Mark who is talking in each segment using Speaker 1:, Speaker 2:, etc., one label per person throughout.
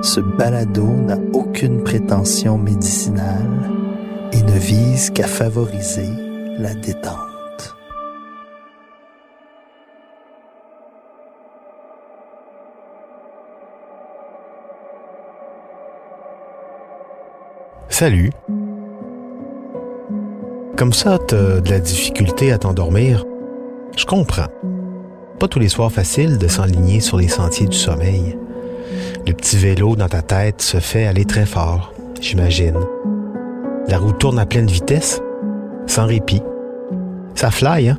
Speaker 1: Ce balado n'a aucune prétention médicinale et ne vise qu'à favoriser la détente.
Speaker 2: Salut. Comme ça, t'as de la difficulté à t'endormir? Je comprends. Pas tous les soirs facile de s'enligner sur les sentiers du sommeil. Le petit vélo dans ta tête se fait aller très fort, j'imagine. La roue tourne à pleine vitesse, sans répit. Ça fly, hein?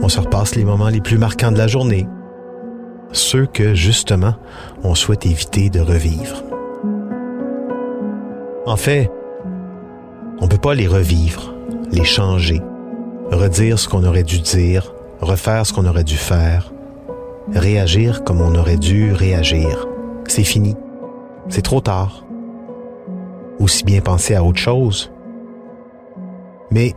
Speaker 2: On se repasse les moments les plus marquants de la journée. Ceux que, justement, on souhaite éviter de revivre. En fait, on peut pas les revivre, les changer, redire ce qu'on aurait dû dire, refaire ce qu'on aurait dû faire, réagir comme on aurait dû réagir. C'est fini. C'est trop tard. Aussi bien penser à autre chose. Mais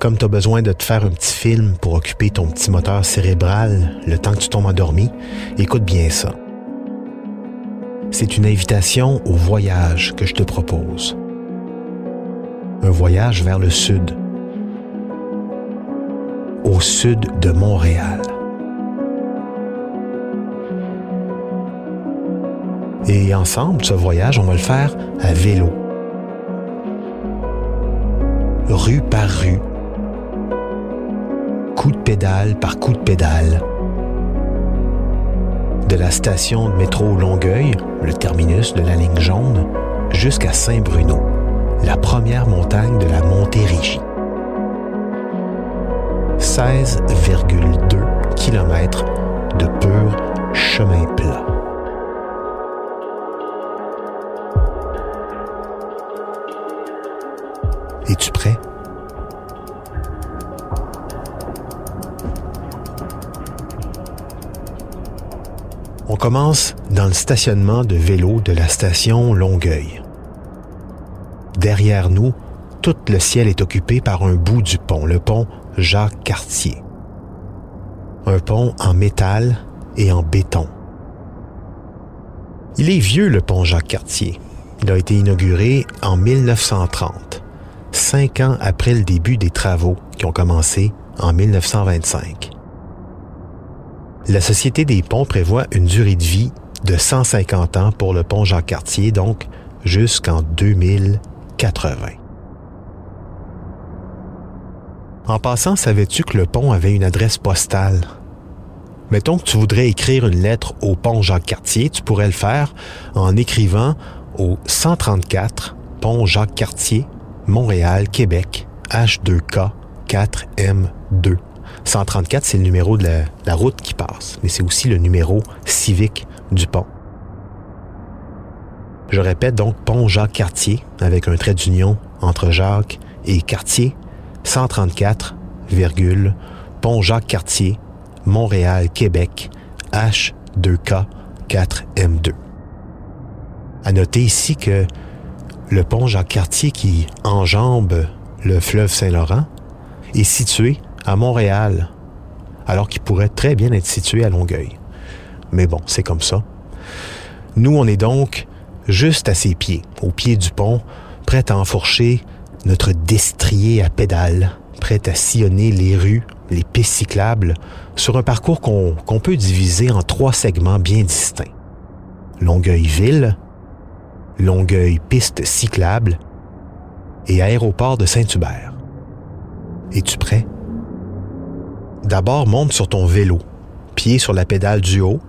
Speaker 2: comme tu as besoin de te faire un petit film pour occuper ton petit moteur cérébral le temps que tu tombes endormi, écoute bien ça. C'est une invitation au voyage que je te propose. Un voyage vers le sud. Au sud de Montréal. Et ensemble, ce voyage, on va le faire à vélo. Rue par rue. Coup de pédale par coup de pédale. De la station de métro Longueuil, le terminus de la ligne jaune, jusqu'à Saint-Bruno, la première montagne de la Montérégie. 16,2 km de pur chemin plat. Es-tu prêt? On commence dans le stationnement de vélo de la station Longueuil. Derrière nous, tout le ciel est occupé par un bout du pont, le pont Jacques-Cartier. Un pont en métal et en béton. Il est vieux, le pont Jacques-Cartier. Il a été inauguré en 1930, cinq ans après le début des travaux qui ont commencé en 1925. La Société des ponts prévoit une durée de vie de 150 ans pour le pont Jacques-Cartier, donc jusqu'en 2080. En passant, savais-tu que le pont avait une adresse postale? Mettons que tu voudrais écrire une lettre au pont Jacques-Cartier, tu pourrais le faire en écrivant au 134 pont Jacques-Cartier, Montréal, Québec, H2K 4M2. 134, c'est le numéro de la, route qui passe, mais c'est aussi le numéro civique du pont. Je répète donc pont Jacques-Cartier avec un trait d'union entre Jacques et Cartier, 134, pont Jacques-Cartier, Montréal, Québec, H2K 4M2. À noter ici que le pont Jacques-Cartier qui enjambe le fleuve Saint-Laurent est situé à Montréal, alors qu'il pourrait très bien être situé à Longueuil. Mais bon, c'est comme ça. Nous, on est donc juste à ses pieds, au pied du pont, prêt à enfourcher notre destrier à pédales, prêt à sillonner les rues, les pistes cyclables, sur un parcours qu'on qu'on peut diviser en trois segments bien distincts. Longueuil-Ville, Longueuil-Piste cyclable et Aéroport de Saint-Hubert. Es-tu prêt? D'abord, monte sur ton vélo, pied sur la pédale du haut,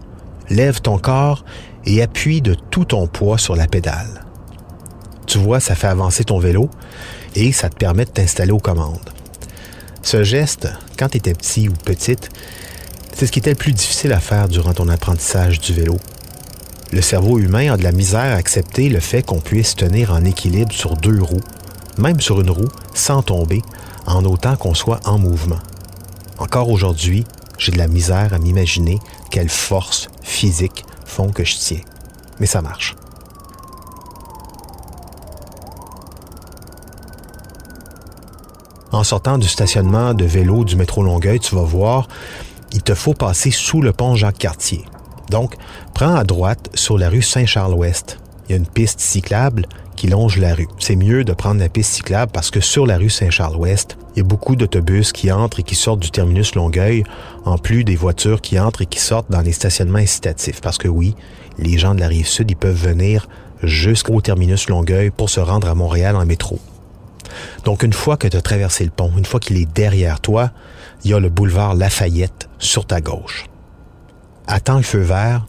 Speaker 2: lève ton corps et appuie de tout ton poids sur la pédale. Tu vois, ça fait avancer ton vélo et ça te permet de t'installer aux commandes. Ce geste, quand tu étais petit ou petite, c'est ce qui était le plus difficile à faire durant ton apprentissage du vélo. Le cerveau humain a de la misère à accepter le fait qu'on puisse tenir en équilibre sur deux roues, même sur une roue, sans tomber, en autant qu'on soit en mouvement. Encore aujourd'hui, j'ai de la misère à m'imaginer quelles forces physiques font que je tiens. Mais ça marche. En sortant du stationnement de vélo du métro Longueuil, tu vas voir, il te faut passer sous le pont Jacques-Cartier. Donc, prends à droite sur la rue Saint-Charles-Ouest. Il y a une piste cyclable qui longe la rue. C'est mieux de prendre la piste cyclable parce que sur la rue Saint-Charles-Ouest, il y a beaucoup d'autobus qui entrent et qui sortent du terminus Longueuil, en plus des voitures qui entrent et qui sortent dans les stationnements incitatifs. Parce que oui, les gens de la rive sud, ils peuvent venir jusqu'au terminus Longueuil pour se rendre à Montréal en métro. Donc, une fois que tu as traversé le pont, une fois qu'il est derrière toi, il y a le boulevard Lafayette sur ta gauche. Attends le feu vert,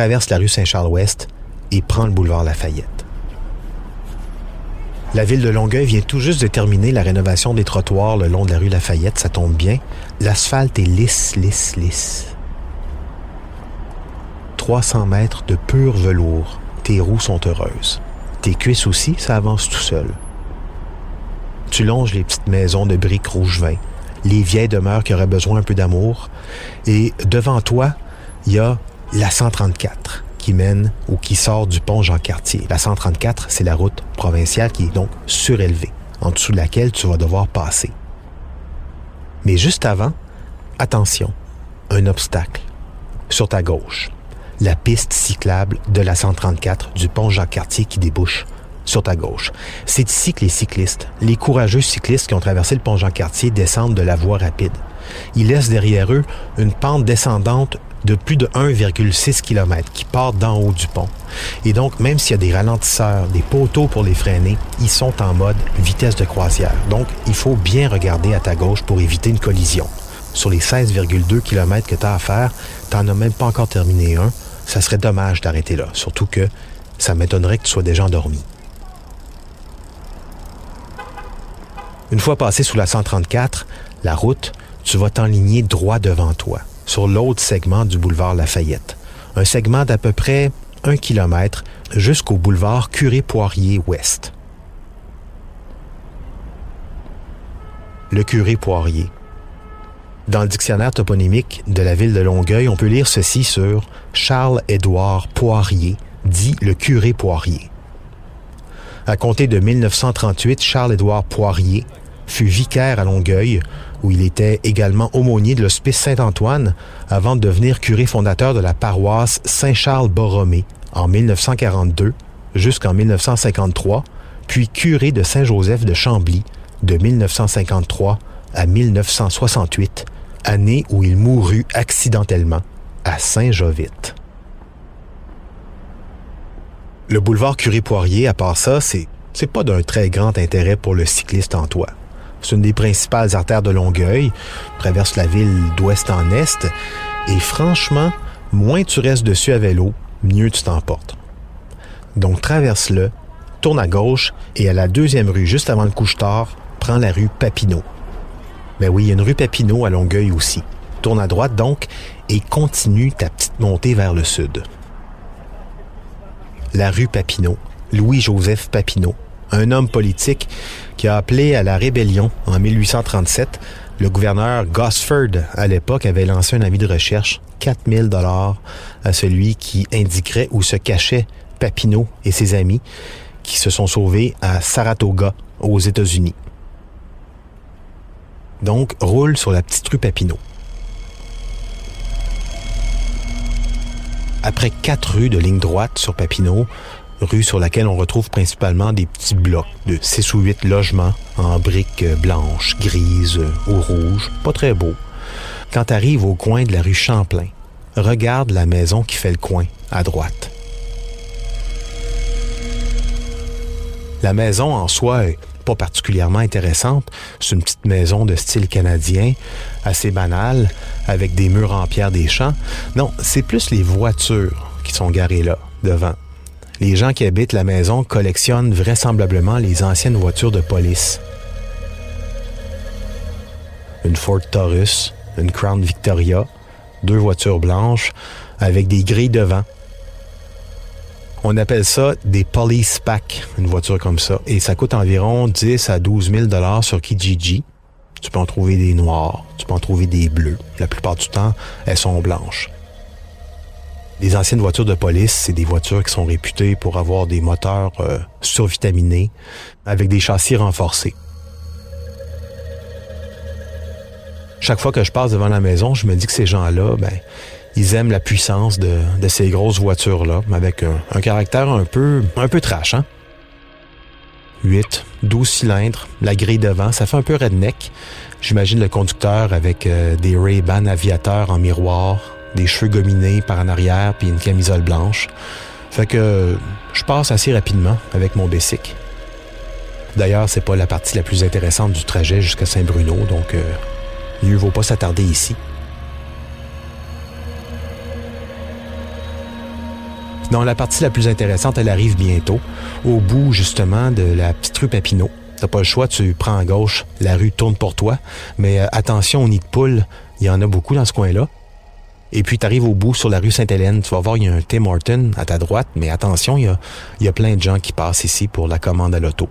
Speaker 2: traverse la rue Saint-Charles-Ouest et prends le boulevard Lafayette. La ville de Longueuil vient tout juste de terminer la rénovation des trottoirs le long de la rue Lafayette, ça tombe bien. L'asphalte est lisse, lisse, lisse. 300 mètres de pur velours. Tes roues sont heureuses. Tes cuisses aussi, ça avance tout seul. Tu longes les petites maisons de briques rouge vin, les vieilles demeures qui auraient besoin un peu d'amour, et devant toi, il y a la 134 qui mène ou qui sort du pont Jean-Cartier. La 134, c'est la route provinciale qui est donc surélevée, en dessous de laquelle tu vas devoir passer. Mais juste avant, attention, un obstacle. Sur ta gauche, la piste cyclable de la 134 du pont Jean-Cartier qui débouche sur ta gauche. C'est ici que les cyclistes, les courageux cyclistes qui ont traversé le pont Jean-Cartier descendent de la voie rapide. Ils laissent derrière eux une pente descendante de plus de 1,6 km qui part d'en haut du pont. Et donc, même s'il y a des ralentisseurs, des poteaux pour les freiner, ils sont en mode vitesse de croisière. Donc, il faut bien regarder à ta gauche pour éviter une collision. Sur les 16,2 km que tu as à faire, tu n'en as même pas encore terminé un. Ça serait dommage d'arrêter là, surtout que ça m'étonnerait que tu sois déjà endormi. Une fois passé sous la 134, la route, tu vas t'enligner droit devant toi, sur l'autre segment du boulevard Lafayette. Un segment d'à peu près un kilomètre jusqu'au boulevard Curé-Poirier-Ouest. Le Curé-Poirier. Dans le dictionnaire toponymique de la ville de Longueuil, on peut lire ceci sur Charles-Édouard Poirier, dit le curé Poirier. À compter de 1938, Charles-Édouard Poirier fut vicaire à Longueuil, où il était également aumônier de l'Hospice Saint-Antoine avant de devenir curé fondateur de la paroisse Saint-Charles-Borromée en 1942 jusqu'en 1953, puis curé de Saint-Joseph de Chambly de 1953 à 1968, année où il mourut accidentellement à Saint-Jovite. Le boulevard Curé-Poirier, à part ça, c'est, pas d'un très grand intérêt pour le cycliste en toi. C'est une des principales artères de Longueuil, traverse la ville d'ouest en est, et franchement, moins tu restes dessus à vélo, mieux tu t'emportes. Donc traverse-le, tourne à gauche et à la deuxième rue, juste avant le couche-tard, prends la rue Papineau. Ben oui, il y a une rue Papineau à Longueuil aussi. Tourne à droite donc et continue ta petite montée vers le sud. La rue Papineau, Louis-Joseph Papineau, un homme politique qui a appelé à la rébellion en 1837. Le gouverneur Gosford, à l'époque, avait lancé un avis de recherche, 4000 dollars, à celui qui indiquerait où se cachait Papineau et ses amis, qui se sont sauvés à Saratoga, aux États-Unis. Donc, roule sur la petite rue Papineau. Après quatre rues de ligne droite sur Papineau, rue sur laquelle on retrouve principalement des petits blocs de 6 ou 8 logements en briques blanches, grises ou rouges, pas très beaux. Quand tu au coin de la rue Champlain, regarde la maison qui fait le coin à droite. La maison en soi est pas particulièrement intéressante. C'est une petite maison de style canadien, assez banale, avec des murs en pierre des champs. Non, c'est plus les voitures qui sont garées là, devant. Les gens qui habitent la maison collectionnent vraisemblablement les anciennes voitures de police. Une Ford Taurus, une Crown Victoria, deux voitures blanches avec des grilles devant. On appelle ça des police packs, une voiture comme ça. Et ça coûte environ 10 à 12 000 dollars sur Kijiji. Tu peux en trouver des noirs, tu peux en trouver des bleus. La plupart du temps, elles sont blanches. Les anciennes voitures de police, c'est des voitures qui sont réputées pour avoir des moteurs euh, survitaminés avec des châssis renforcés. Chaque fois que je passe devant la maison, je me dis que ces gens-là, ben, ils aiment la puissance de, ces grosses voitures-là, avec un, caractère un peu, un peu trash, hein? 8, 12 cylindres, la grille devant, ça fait un peu redneck. J'imagine le conducteur avec euh, des Ray-Ban aviateurs en miroir, des cheveux gominés par en arrière, puis une camisole blanche. Fait que je passe assez rapidement avec mon Bessic. D'ailleurs, c'est pas la partie la plus intéressante du trajet jusqu'à Saint-Bruno, donc euh, mieux vaut pas s'attarder ici. Non, la partie la plus intéressante, elle arrive bientôt, au bout justement de la petite rue Papineau. T'as pas le choix, tu prends à gauche, la rue tourne pour toi, mais euh, attention au nid de poule, il y en a beaucoup dans ce coin-là. Et puis tu arrives au bout sur la rue Sainte-Hélène, tu vas voir, il y a un Tim Horton à ta droite, mais attention, il y a, plein de gens qui passent ici pour la commande à l'auto.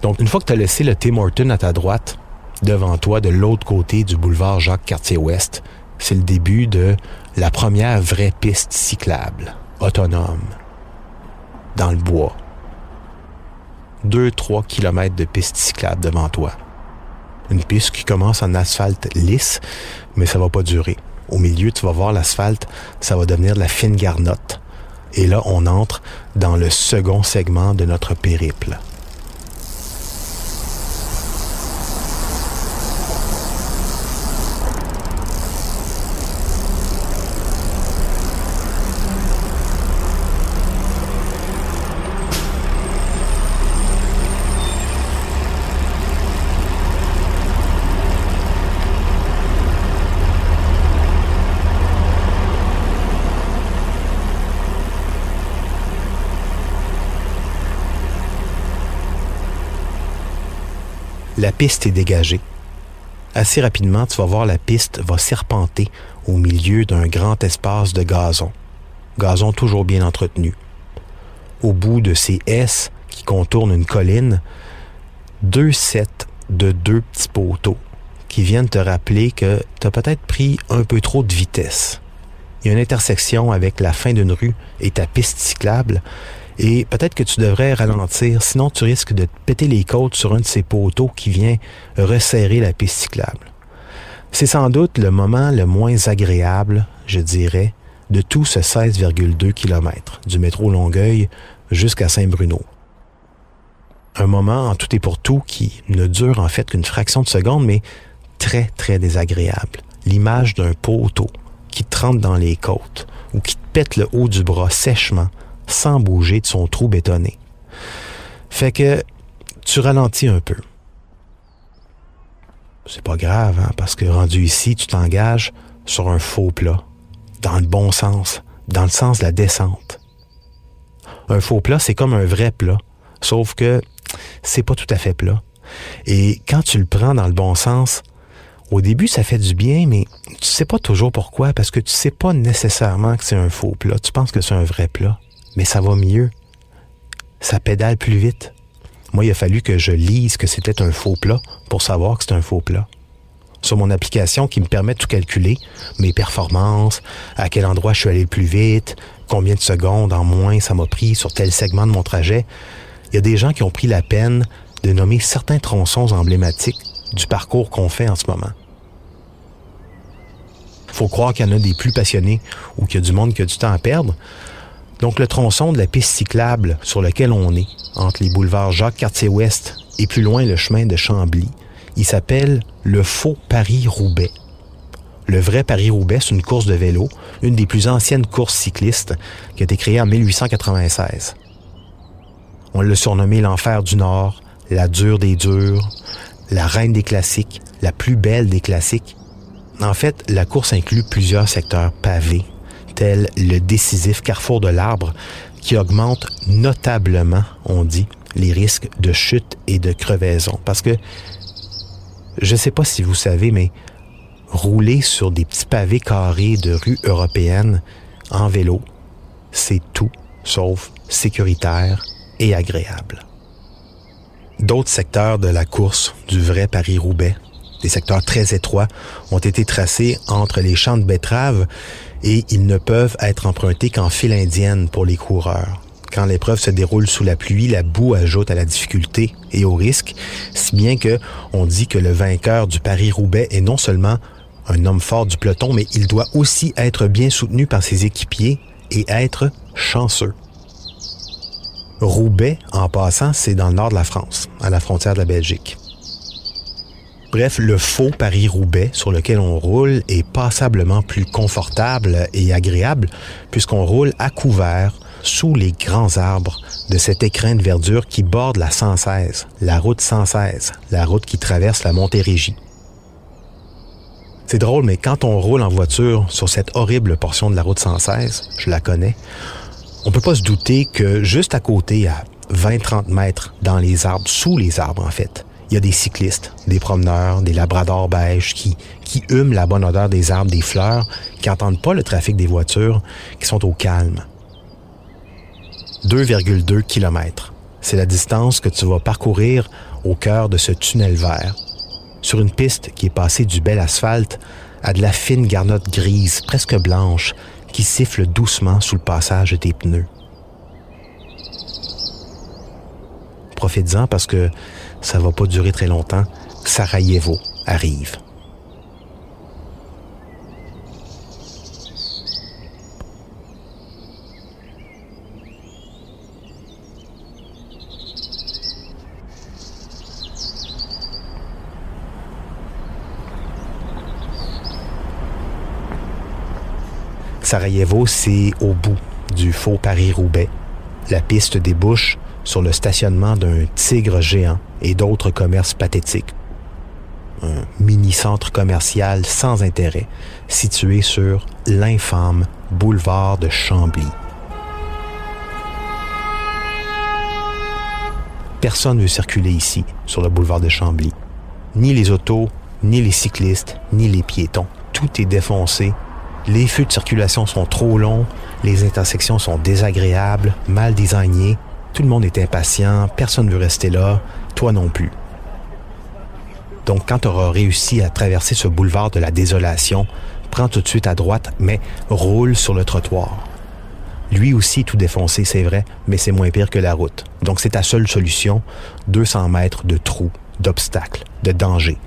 Speaker 2: Donc une fois que tu as laissé le Tim Horton à ta droite, devant toi, de l'autre côté du boulevard Jacques-Cartier-Ouest, c'est le début de la première vraie piste cyclable autonome, dans le bois. 2-3 kilomètres de piste cyclable devant toi. Une piste qui commence en asphalte lisse, mais ça va pas durer. Au milieu, tu vas voir l'asphalte, ça va devenir de la fine garnotte. Et là, on entre dans le second segment de notre périple. La piste est dégagée. Assez rapidement, tu vas voir la piste va serpenter au milieu d'un grand espace de gazon. Gazon toujours bien entretenu. Au bout de ces S qui contournent une colline, deux sets de deux petits poteaux qui viennent te rappeler que tu as peut-être pris un peu trop de vitesse. Il y a une intersection avec la fin d'une rue et ta piste cyclable et peut-être que tu devrais ralentir, sinon tu risques de te péter les côtes sur un de ces poteaux qui vient resserrer la piste cyclable. C'est sans doute le moment le moins agréable, je dirais, de tout ce 16,2 km du métro Longueuil jusqu'à Saint-Bruno. Un moment en tout et pour tout qui ne dure en fait qu'une fraction de seconde, mais très très désagréable. L'image d'un poteau qui te rentre dans les côtes ou qui te pète le haut du bras sèchement sans bouger de son trou bétonné. Fait que tu ralentis un peu. C'est pas grave, hein, parce que rendu ici, tu t'engages sur un faux plat, dans le bon sens, dans le sens de la descente. Un faux plat, c'est comme un vrai plat, sauf que c'est pas tout à fait plat. Et quand tu le prends dans le bon sens, au début, ça fait du bien, mais tu sais pas toujours pourquoi, parce que tu sais pas nécessairement que c'est un faux plat. Tu penses que c'est un vrai plat mais ça va mieux. Ça pédale plus vite. Moi, il a fallu que je lise que c'était un faux plat pour savoir que c'est un faux plat. Sur mon application qui me permet de tout calculer, mes performances, à quel endroit je suis allé le plus vite, combien de secondes en moins ça m'a pris sur tel segment de mon trajet, il y a des gens qui ont pris la peine de nommer certains tronçons emblématiques du parcours qu'on fait en ce moment. Faut croire qu'il y en a des plus passionnés ou qu'il y a du monde qui a du temps à perdre, donc le tronçon de la piste cyclable sur lequel on est, entre les boulevards Jacques-Cartier-Ouest et plus loin le chemin de Chambly, il s'appelle le faux Paris-Roubaix. Le vrai Paris-Roubaix, c'est une course de vélo, une des plus anciennes courses cyclistes qui a été créée en 1896. On l'a surnommé l'enfer du Nord, la dure des durs, la reine des classiques, la plus belle des classiques. En fait, la course inclut plusieurs secteurs pavés, tels le décisif carrefour de l'arbre, qui augmente notablement, on dit, les risques de chute et de crevaison. Parce que, je ne sais pas si vous savez, mais rouler sur des petits pavés carrés de rues européennes en vélo, c'est tout sauf sécuritaire et agréable. D'autres secteurs de la course du vrai Paris-Roubaix, des secteurs très étroits, ont été tracés entre les champs de betteraves et ils ne peuvent être empruntés qu'en file indienne pour les coureurs. Quand l'épreuve se déroule sous la pluie, la boue ajoute à la difficulté et au risque, si bien que on dit que le vainqueur du Paris-Roubaix est non seulement un homme fort du peloton, mais il doit aussi être bien soutenu par ses équipiers et être chanceux. Roubaix, en passant, c'est dans le nord de la France, à la frontière de la Belgique. Bref, le faux Paris-Roubaix sur lequel on roule est passablement plus confortable et agréable puisqu'on roule à couvert sous les grands arbres de cet écrin de verdure qui borde la 116, la route 116, la route qui traverse la Montérégie. C'est drôle, mais quand on roule en voiture sur cette horrible portion de la route 116, je la connais, on peut pas se douter que juste à côté, à 20-30 mètres dans les arbres, sous les arbres en fait, il y a des cyclistes, des promeneurs, des labradors beiges qui, qui hument la bonne odeur des arbres, des fleurs, qui n'entendent pas le trafic des voitures, qui sont au calme. 2,2 km. C'est la distance que tu vas parcourir au cœur de ce tunnel vert, sur une piste qui est passée du bel asphalte à de la fine garnotte grise, presque blanche, qui siffle doucement sous le passage des pneus. Profites-en parce que ça va pas durer très longtemps. Sarajevo arrive. Sarajevo, c'est au bout du faux Paris-Roubaix. La piste débouche sur le stationnement d'un tigre géant et d'autres commerces pathétiques. Un mini-centre commercial sans intérêt situé sur l'infâme boulevard de Chambly. Personne ne veut circuler ici, sur le boulevard de Chambly. Ni les autos, ni les cyclistes, ni les piétons. Tout est défoncé les feux de circulation sont trop longs, les intersections sont désagréables, mal designées, tout le monde est impatient, personne ne veut rester là, toi non plus. Donc quand tu auras réussi à traverser ce boulevard de la désolation, prends tout de suite à droite, mais roule sur le trottoir. Lui aussi tout défoncé, c'est vrai, mais c'est moins pire que la route. Donc c'est ta seule solution, 200 mètres de trous, d'obstacles, de dangers.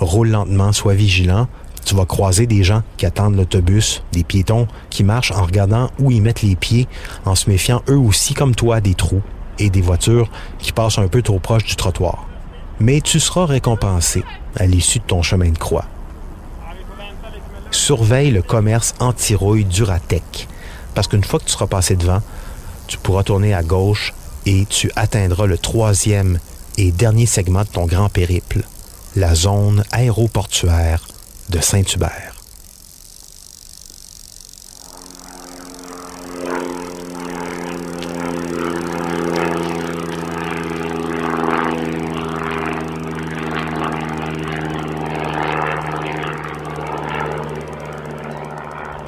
Speaker 2: Roule lentement, sois vigilant, tu vas croiser des gens qui attendent l'autobus, des piétons qui marchent en regardant où ils mettent les pieds, en se méfiant eux aussi comme toi des trous et des voitures qui passent un peu trop proche du trottoir. Mais tu seras récompensé à l'issue de ton chemin de croix. Surveille le commerce anti-rouille Duratec, parce qu'une fois que tu seras passé devant, tu pourras tourner à gauche et tu atteindras le troisième et dernier segment de ton grand périple, la zone aéroportuaire de Saint-Hubert.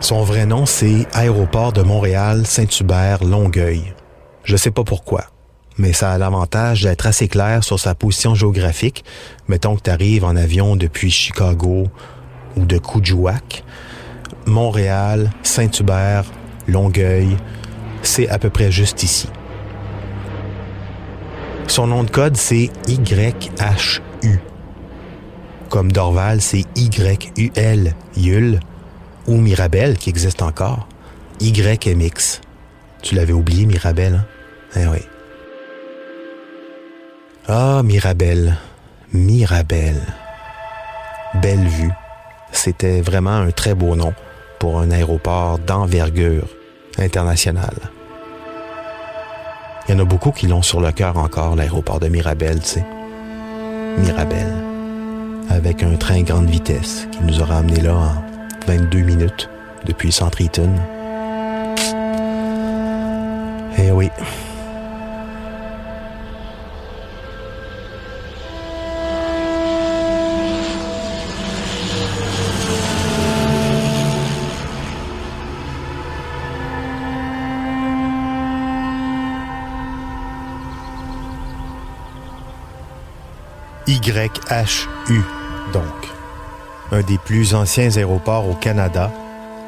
Speaker 2: Son vrai nom, c'est Aéroport de Montréal, Saint-Hubert, Longueuil. Je sais pas pourquoi, mais ça a l'avantage d'être assez clair sur sa position géographique. Mettons que tu arrives en avion depuis Chicago ou de Coudjouac, Montréal, Saint-Hubert, Longueuil, c'est à peu près juste ici. Son nom de code, c'est YHU. Comme Dorval, c'est YUL, Yul, ou Mirabel, qui existe encore, YMX. Tu l'avais oublié, Mirabel, hein? Eh oui. Ah, Mirabel, Mirabel. Belle vue. C'était vraiment un très beau nom pour un aéroport d'envergure internationale. Il y en a beaucoup qui l'ont sur le cœur encore, l'aéroport de Mirabel, tu sais. Mirabel, avec un train grande vitesse qui nous aura amené là en 22 minutes depuis Centre-Eaton. Eh oui. YHU, donc. Un des plus anciens aéroports au Canada,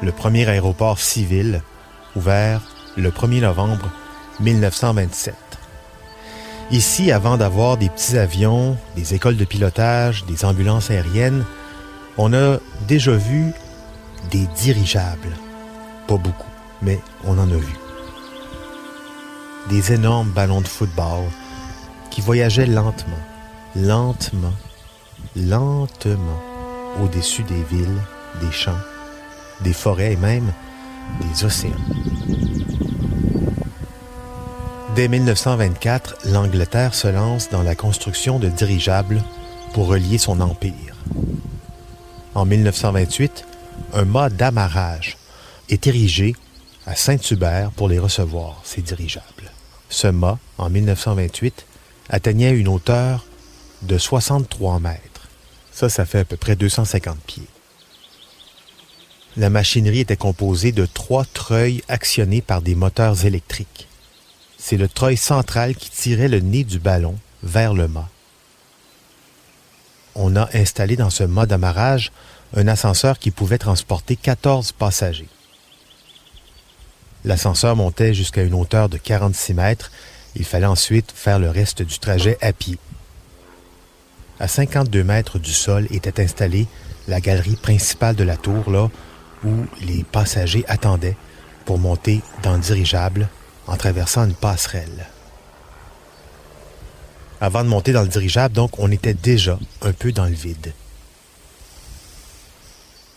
Speaker 2: le premier aéroport civil, ouvert le 1er novembre 1927. Ici, avant d'avoir des petits avions, des écoles de pilotage, des ambulances aériennes, on a déjà vu des dirigeables. Pas beaucoup, mais on en a vu. Des énormes ballons de football qui voyageaient lentement, lentement, lentement au-dessus des villes, des champs, des forêts et même des océans. Dès 1924, l'Angleterre se lance dans la construction de dirigeables pour relier son empire. En 1928, un mât d'amarrage est érigé à Saint-Hubert pour les recevoir, ces dirigeables. Ce mât, en 1928, atteignait une hauteur de 63 mètres. Ça, ça fait à peu près 250 pieds. La machinerie était composée de trois treuils actionnés par des moteurs électriques. C'est le treuil central qui tirait le nez du ballon vers le mât. On a installé dans ce mât d'amarrage un ascenseur qui pouvait transporter 14 passagers. L'ascenseur montait jusqu'à une hauteur de 46 mètres. Il fallait ensuite faire le reste du trajet à pied. À 52 mètres du sol était installée la galerie principale de la tour, là où les passagers attendaient pour monter dans le dirigeable en traversant une passerelle. Avant de monter dans le dirigeable, donc, on était déjà un peu dans le vide.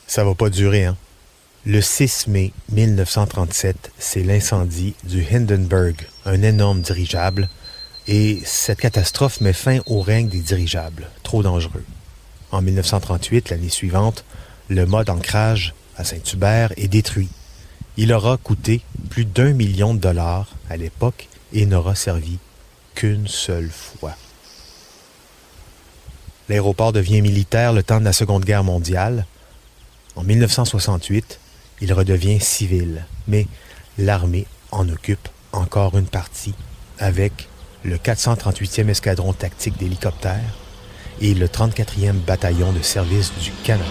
Speaker 2: Ça va pas durer, hein? Le 6 mai 1937, c'est l'incendie du Hindenburg, un énorme dirigeable et cette catastrophe met fin au règne des dirigeables, trop dangereux. En 1938, l'année suivante, le mode ancrage à Saint-Hubert est détruit. Il aura coûté plus d'un million de dollars à l'époque et n'aura servi qu'une seule fois. L'aéroport devient militaire le temps de la Seconde Guerre mondiale. En 1968, il redevient civil, mais l'armée en occupe encore une partie avec le 438e escadron tactique d'hélicoptères et le 34e bataillon de service du Canada.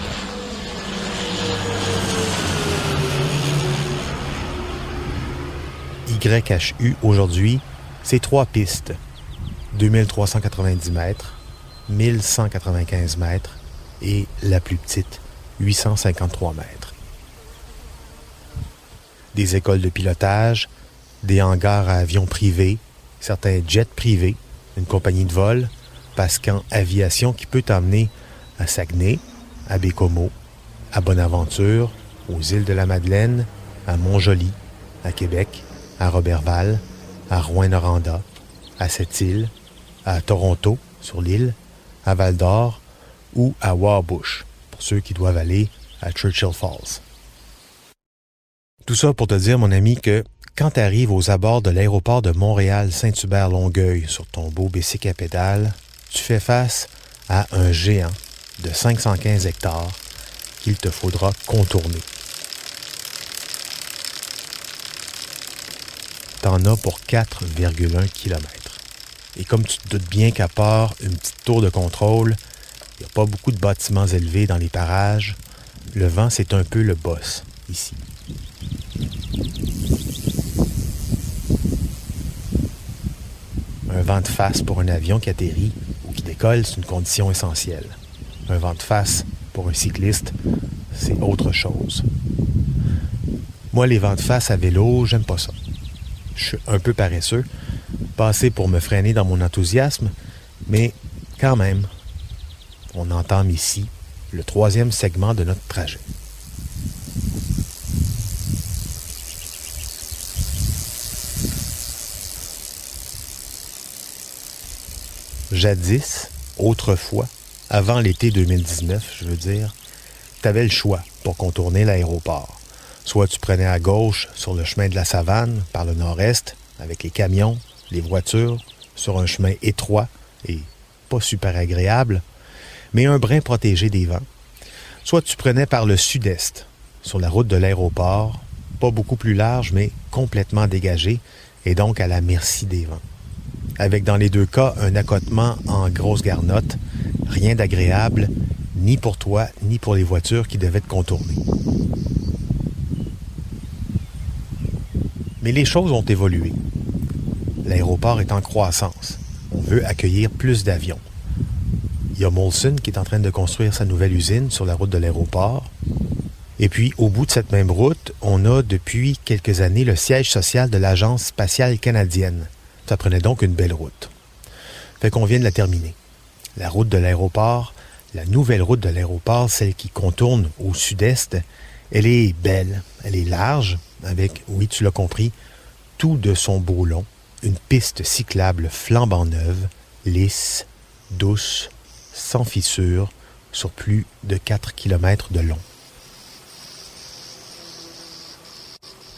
Speaker 2: YHU aujourd'hui, c'est trois pistes. 2390 mètres, 1195 mètres et la plus petite, 853 mètres. Des écoles de pilotage, des hangars à avions privés, certains jets privés, une compagnie de vol, Pascan Aviation qui peut t'emmener à Saguenay, à Bécomo, à Bonaventure, aux îles de la Madeleine, à Montjoli, à Québec, à Robertval, à Rouen-Noranda, à Sept-Îles, à Toronto, sur l'île, à Val-d'Or ou à Warbush, pour ceux qui doivent aller à Churchill Falls. Tout ça pour te dire, mon ami, que quand tu arrives aux abords de l'aéroport de Montréal-Saint-Hubert-Longueuil sur ton beau bicycle à tu fais face à un géant de 515 hectares qu'il te faudra contourner. T'en as pour 4,1 km. Et comme tu te doutes bien qu'à part une petite tour de contrôle, il n'y a pas beaucoup de bâtiments élevés dans les parages, le vent c'est un peu le boss ici. Un vent de face pour un avion qui atterrit ou qui décolle, c'est une condition essentielle. Un vent de face pour un cycliste, c'est autre chose. Moi, les vents de face à vélo, j'aime pas ça. Je suis un peu paresseux, passé pour me freiner dans mon enthousiasme, mais quand même, on entame ici le troisième segment de notre trajet. Jadis, autrefois, avant l'été 2019, je veux dire, tu avais le choix pour contourner l'aéroport. Soit tu prenais à gauche sur le chemin de la savane, par le nord-est, avec les camions, les voitures, sur un chemin étroit et pas super agréable, mais un brin protégé des vents. Soit tu prenais par le sud-est, sur la route de l'aéroport, pas beaucoup plus large, mais complètement dégagé, et donc à la merci des vents. Avec dans les deux cas un accotement en grosse garnotte, rien d'agréable, ni pour toi, ni pour les voitures qui devaient te contourner. Mais les choses ont évolué. L'aéroport est en croissance. On veut accueillir plus d'avions. Il y a Molson qui est en train de construire sa nouvelle usine sur la route de l'aéroport. Et puis, au bout de cette même route, on a depuis quelques années le siège social de l'Agence spatiale canadienne. Ça prenait donc une belle route. Fait qu'on vient de la terminer. La route de l'aéroport, la nouvelle route de l'aéroport, celle qui contourne au sud-est, elle est belle, elle est large, avec, oui, tu l'as compris, tout de son beau long, une piste cyclable flambant neuve, lisse, douce, sans fissure, sur plus de 4 km de long.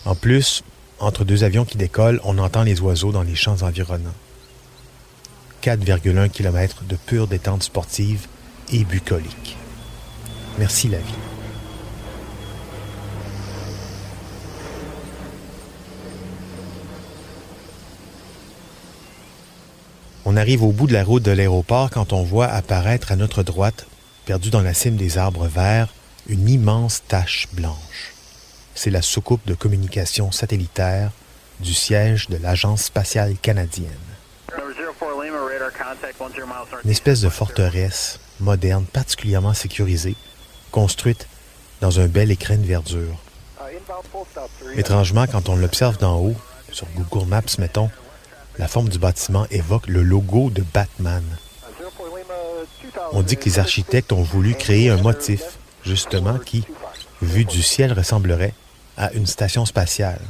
Speaker 2: En plus, entre deux avions qui décollent, on entend les oiseaux dans les champs environnants. 4,1 km de pure détente sportive et bucolique. Merci la vie. On arrive au bout de la route de l'aéroport quand on voit apparaître à notre droite, perdue dans la cime des arbres verts, une immense tache blanche. C'est la soucoupe de communication satellitaire du siège de l'Agence spatiale canadienne. Une espèce de forteresse moderne, particulièrement sécurisée, construite dans un bel écrin de verdure. Étrangement, quand on l'observe d'en haut, sur Google Maps, mettons, la forme du bâtiment évoque le logo de Batman. On dit que les architectes ont voulu créer un motif, justement, qui, vu du ciel, ressemblerait à une station spatiale.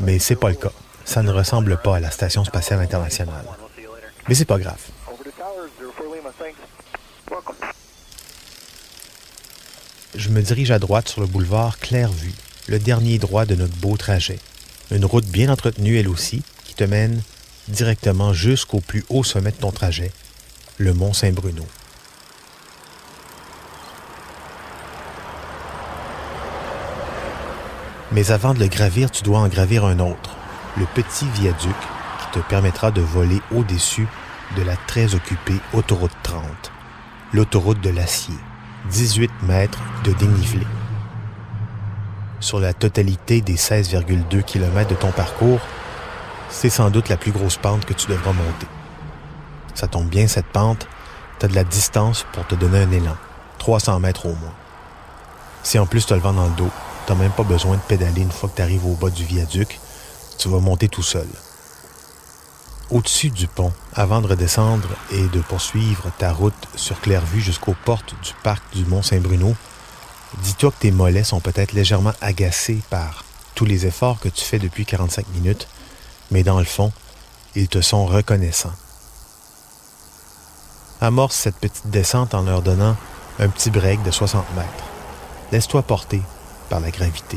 Speaker 2: Mais c'est pas le cas. Ça ne ressemble pas à la station spatiale internationale. Mais c'est pas grave. Je me dirige à droite sur le boulevard Clairvue, le dernier droit de notre beau trajet. Une route bien entretenue elle aussi, qui te mène directement jusqu'au plus haut sommet de ton trajet, le mont Saint-Bruno. Mais avant de le gravir, tu dois en gravir un autre, le petit viaduc qui te permettra de voler au-dessus de la très occupée autoroute 30, l'autoroute de l'acier, 18 mètres de dénivelé. Sur la totalité des 16,2 km de ton parcours, c'est sans doute la plus grosse pente que tu devras monter. Ça tombe bien, cette pente, tu as de la distance pour te donner un élan, 300 mètres au moins. Si en plus tu le vent dans le dos, tu même pas besoin de pédaler une fois que tu arrives au bas du viaduc, tu vas monter tout seul. Au-dessus du pont, avant de redescendre et de poursuivre ta route sur Clairvue jusqu'aux portes du parc du Mont-Saint-Bruno, dis-toi que tes mollets sont peut-être légèrement agacés par tous les efforts que tu fais depuis 45 minutes mais dans le fond, ils te sont reconnaissants. Amorce cette petite descente en leur donnant un petit break de 60 mètres. Laisse-toi porter par la gravité.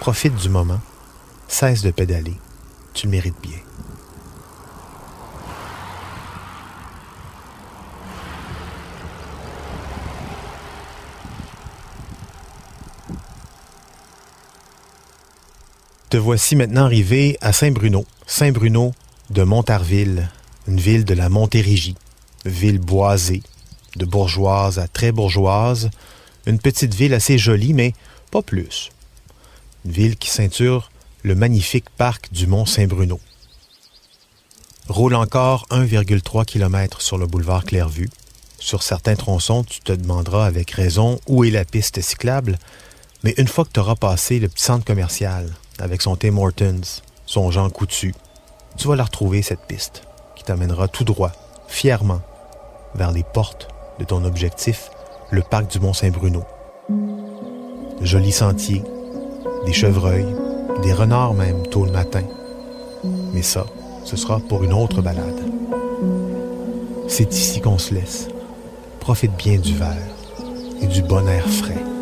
Speaker 2: Profite du moment. Cesse de pédaler. Tu le mérites bien. Te voici maintenant arrivé à Saint-Bruno. Saint-Bruno de Montarville, une ville de la Montérégie, ville boisée, de bourgeoise à très bourgeoise, une petite ville assez jolie, mais pas plus. Une ville qui ceinture le magnifique parc du Mont Saint-Bruno. Roule encore 1,3 km sur le boulevard Clairvue. Sur certains tronçons, tu te demanderas avec raison où est la piste cyclable, mais une fois que tu auras passé le petit centre commercial, avec son Tim Hortons, son Jean Coutu, tu vas la retrouver, cette piste, qui t'amènera tout droit, fièrement, vers les portes de ton objectif, le parc du Mont-Saint-Bruno. Joli sentier, des chevreuils, des renards même tôt le matin. Mais ça, ce sera pour une autre balade. C'est ici qu'on se laisse. Profite bien du verre et du bon air frais.